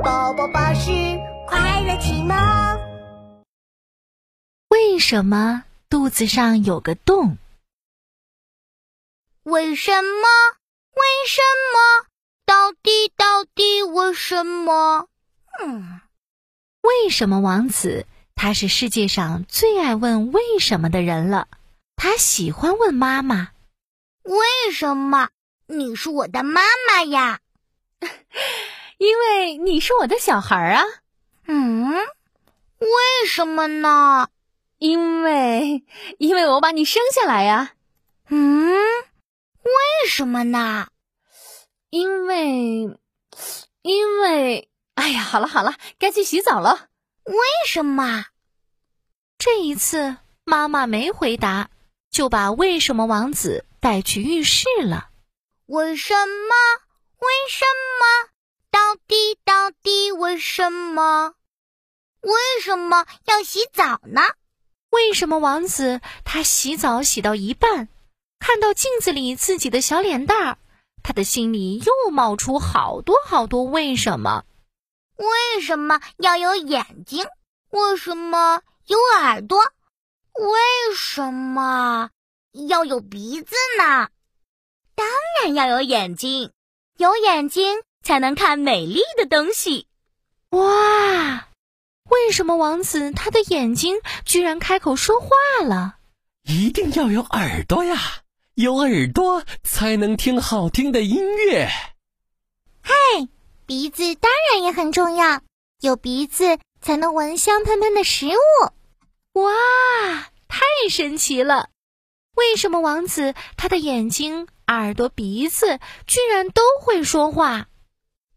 宝宝巴士快乐启蒙。为什么肚子上有个洞？为什么？为什么？到底到底为什么？嗯，为什么王子他是世界上最爱问为什么的人了？他喜欢问妈妈：“为什么？你是我的妈妈呀？”因为你是我的小孩啊。嗯，为什么呢？因为因为我把你生下来呀。嗯，为什么呢？因为因为哎呀，好了好了，该去洗澡了。为什么？这一次妈妈没回答，就把为什么王子带去浴室了。为什么？什么？为什么要洗澡呢？为什么王子他洗澡洗到一半，看到镜子里自己的小脸蛋儿，他的心里又冒出好多好多为什么？为什么要有眼睛？为什么有耳朵？为什么要有鼻子呢？当然要有眼睛，有眼睛。才能看美丽的东西，哇！为什么王子他的眼睛居然开口说话了？一定要有耳朵呀，有耳朵才能听好听的音乐。嗨，鼻子当然也很重要，有鼻子才能闻香喷喷的食物。哇，太神奇了！为什么王子他的眼睛、耳朵、鼻子居然都会说话？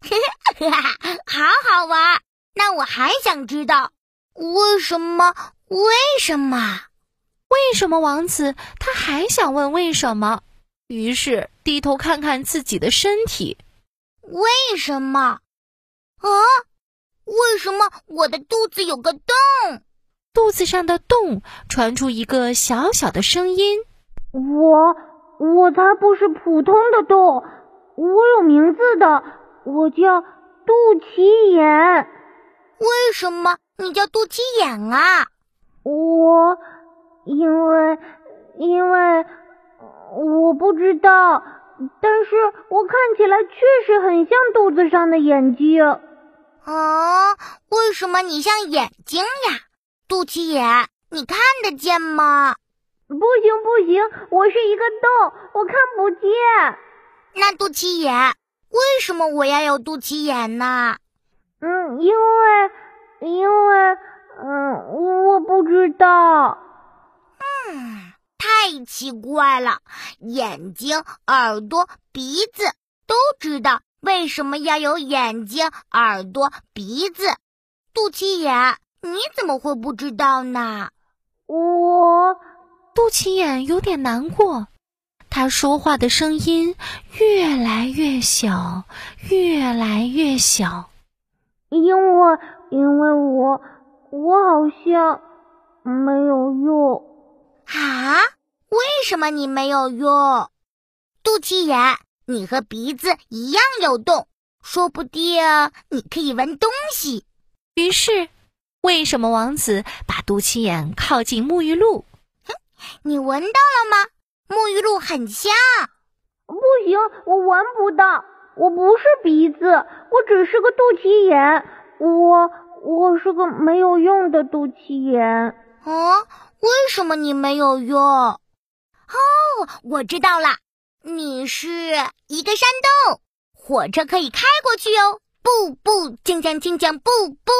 哈哈，好好玩。那我还想知道，为什么？为什么？为什么王子他还想问为什么？于是低头看看自己的身体。为什么？啊？为什么我的肚子有个洞？肚子上的洞传出一个小小的声音：“我，我才不是普通的洞，我有名字的。”我叫肚脐眼，为什么你叫肚脐眼啊？我因为因为我不知道，但是我看起来确实很像肚子上的眼睛。啊，为什么你像眼睛呀？肚脐眼，你看得见吗？不行不行，我是一个洞，我看不见。那肚脐眼。为什么我要有肚脐眼呢？嗯，因为，因为，嗯，我不知道。嗯，太奇怪了，眼睛、耳朵、鼻子都知道为什么要有眼睛、耳朵、鼻子，肚脐眼你怎么会不知道呢？我，肚脐眼有点难过。他说话的声音越来越小，越来越小，因为因为我我好像没有用啊？为什么你没有用？肚脐眼，你和鼻子一样有洞，说不定你可以闻东西。于是，为什么王子把肚脐眼靠近沐浴露？哼，你闻到了吗？沐浴露很香，不行，我闻不到。我不是鼻子，我只是个肚脐眼。我我是个没有用的肚脐眼。啊？为什么你没有用？哦，我知道了，你是一个山洞，火车可以开过去哦。不不，静静静静，不不，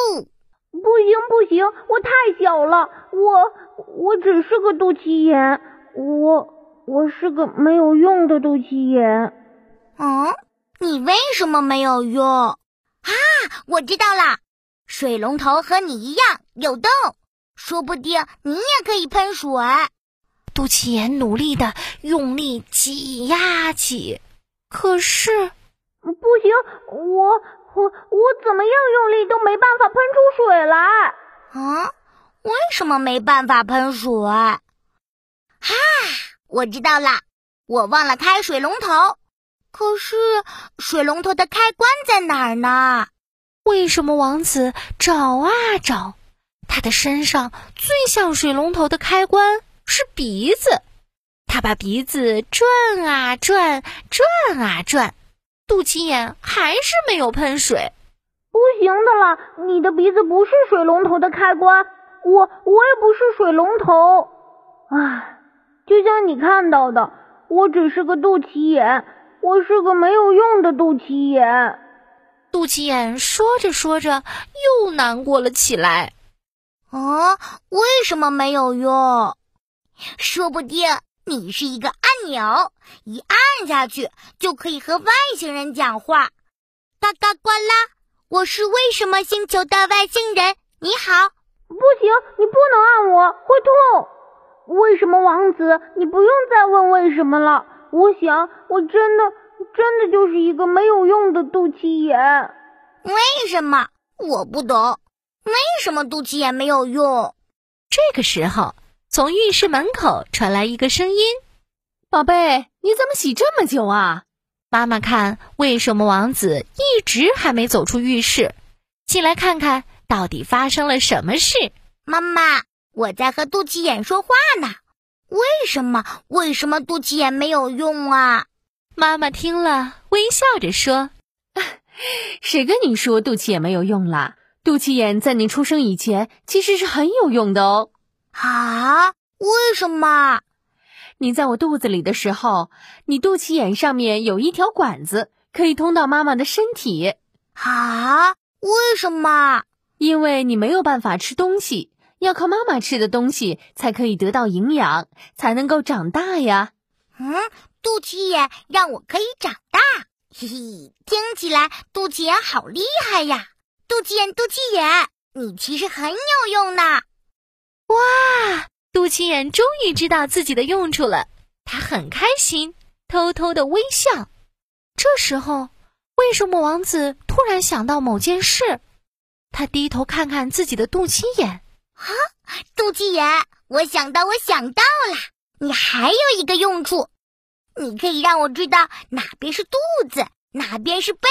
不行不行，我太小了，我我只是个肚脐眼，我。我是个没有用的肚脐眼。嗯，你为什么没有用啊？我知道了，水龙头和你一样有洞，说不定你也可以喷水。肚脐眼努力的用力挤呀挤，可是不行，我我我怎么样用力都没办法喷出水来。啊？为什么没办法喷水？哈！我知道了，我忘了开水龙头。可是水龙头的开关在哪儿呢？为什么王子找啊找，他的身上最像水龙头的开关是鼻子。他把鼻子转啊转，转啊转，肚脐眼还是没有喷水。不行的啦，你的鼻子不是水龙头的开关，我我也不是水龙头。唉，就像你看到的，我只是个肚脐眼，我是个没有用的肚脐眼。肚脐眼说着说着又难过了起来。啊，为什么没有用？说不定。你是一个按钮，一按下去就可以和外星人讲话。嘎嘎呱啦，我是为什么星球的外星人？你好，不行，你不能按我，会痛。为什么王子？你不用再问为什么了。我想，我真的真的就是一个没有用的肚脐眼。为什么？我不懂，为什么肚脐眼没有用？这个时候。从浴室门口传来一个声音：“宝贝，你怎么洗这么久啊？”妈妈看，为什么王子一直还没走出浴室？进来看看到底发生了什么事。妈妈，我在和肚脐眼说话呢。为什么？为什么肚脐眼没有用啊？妈妈听了，微笑着说：“谁跟你说肚脐眼没有用了？肚脐眼在你出生以前其实是很有用的哦。”啊？为什么？你在我肚子里的时候，你肚脐眼上面有一条管子，可以通到妈妈的身体。啊？为什么？因为你没有办法吃东西，要靠妈妈吃的东西才可以得到营养，才能够长大呀。嗯，肚脐眼让我可以长大，嘿嘿，听起来肚脐眼好厉害呀！肚脐眼，肚脐眼，你其实很有用呢。哇！肚脐眼终于知道自己的用处了，他很开心，偷偷的微笑。这时候，为什么王子突然想到某件事？他低头看看自己的肚脐眼，啊，肚脐眼，我想到，我想到了，你还有一个用处，你可以让我知道哪边是肚子，哪边是背。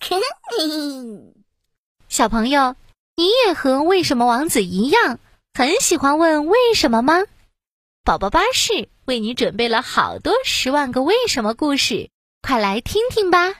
小朋友，你也和为什么王子一样？很喜欢问为什么吗？宝宝巴士为你准备了好多十万个为什么故事，快来听听吧。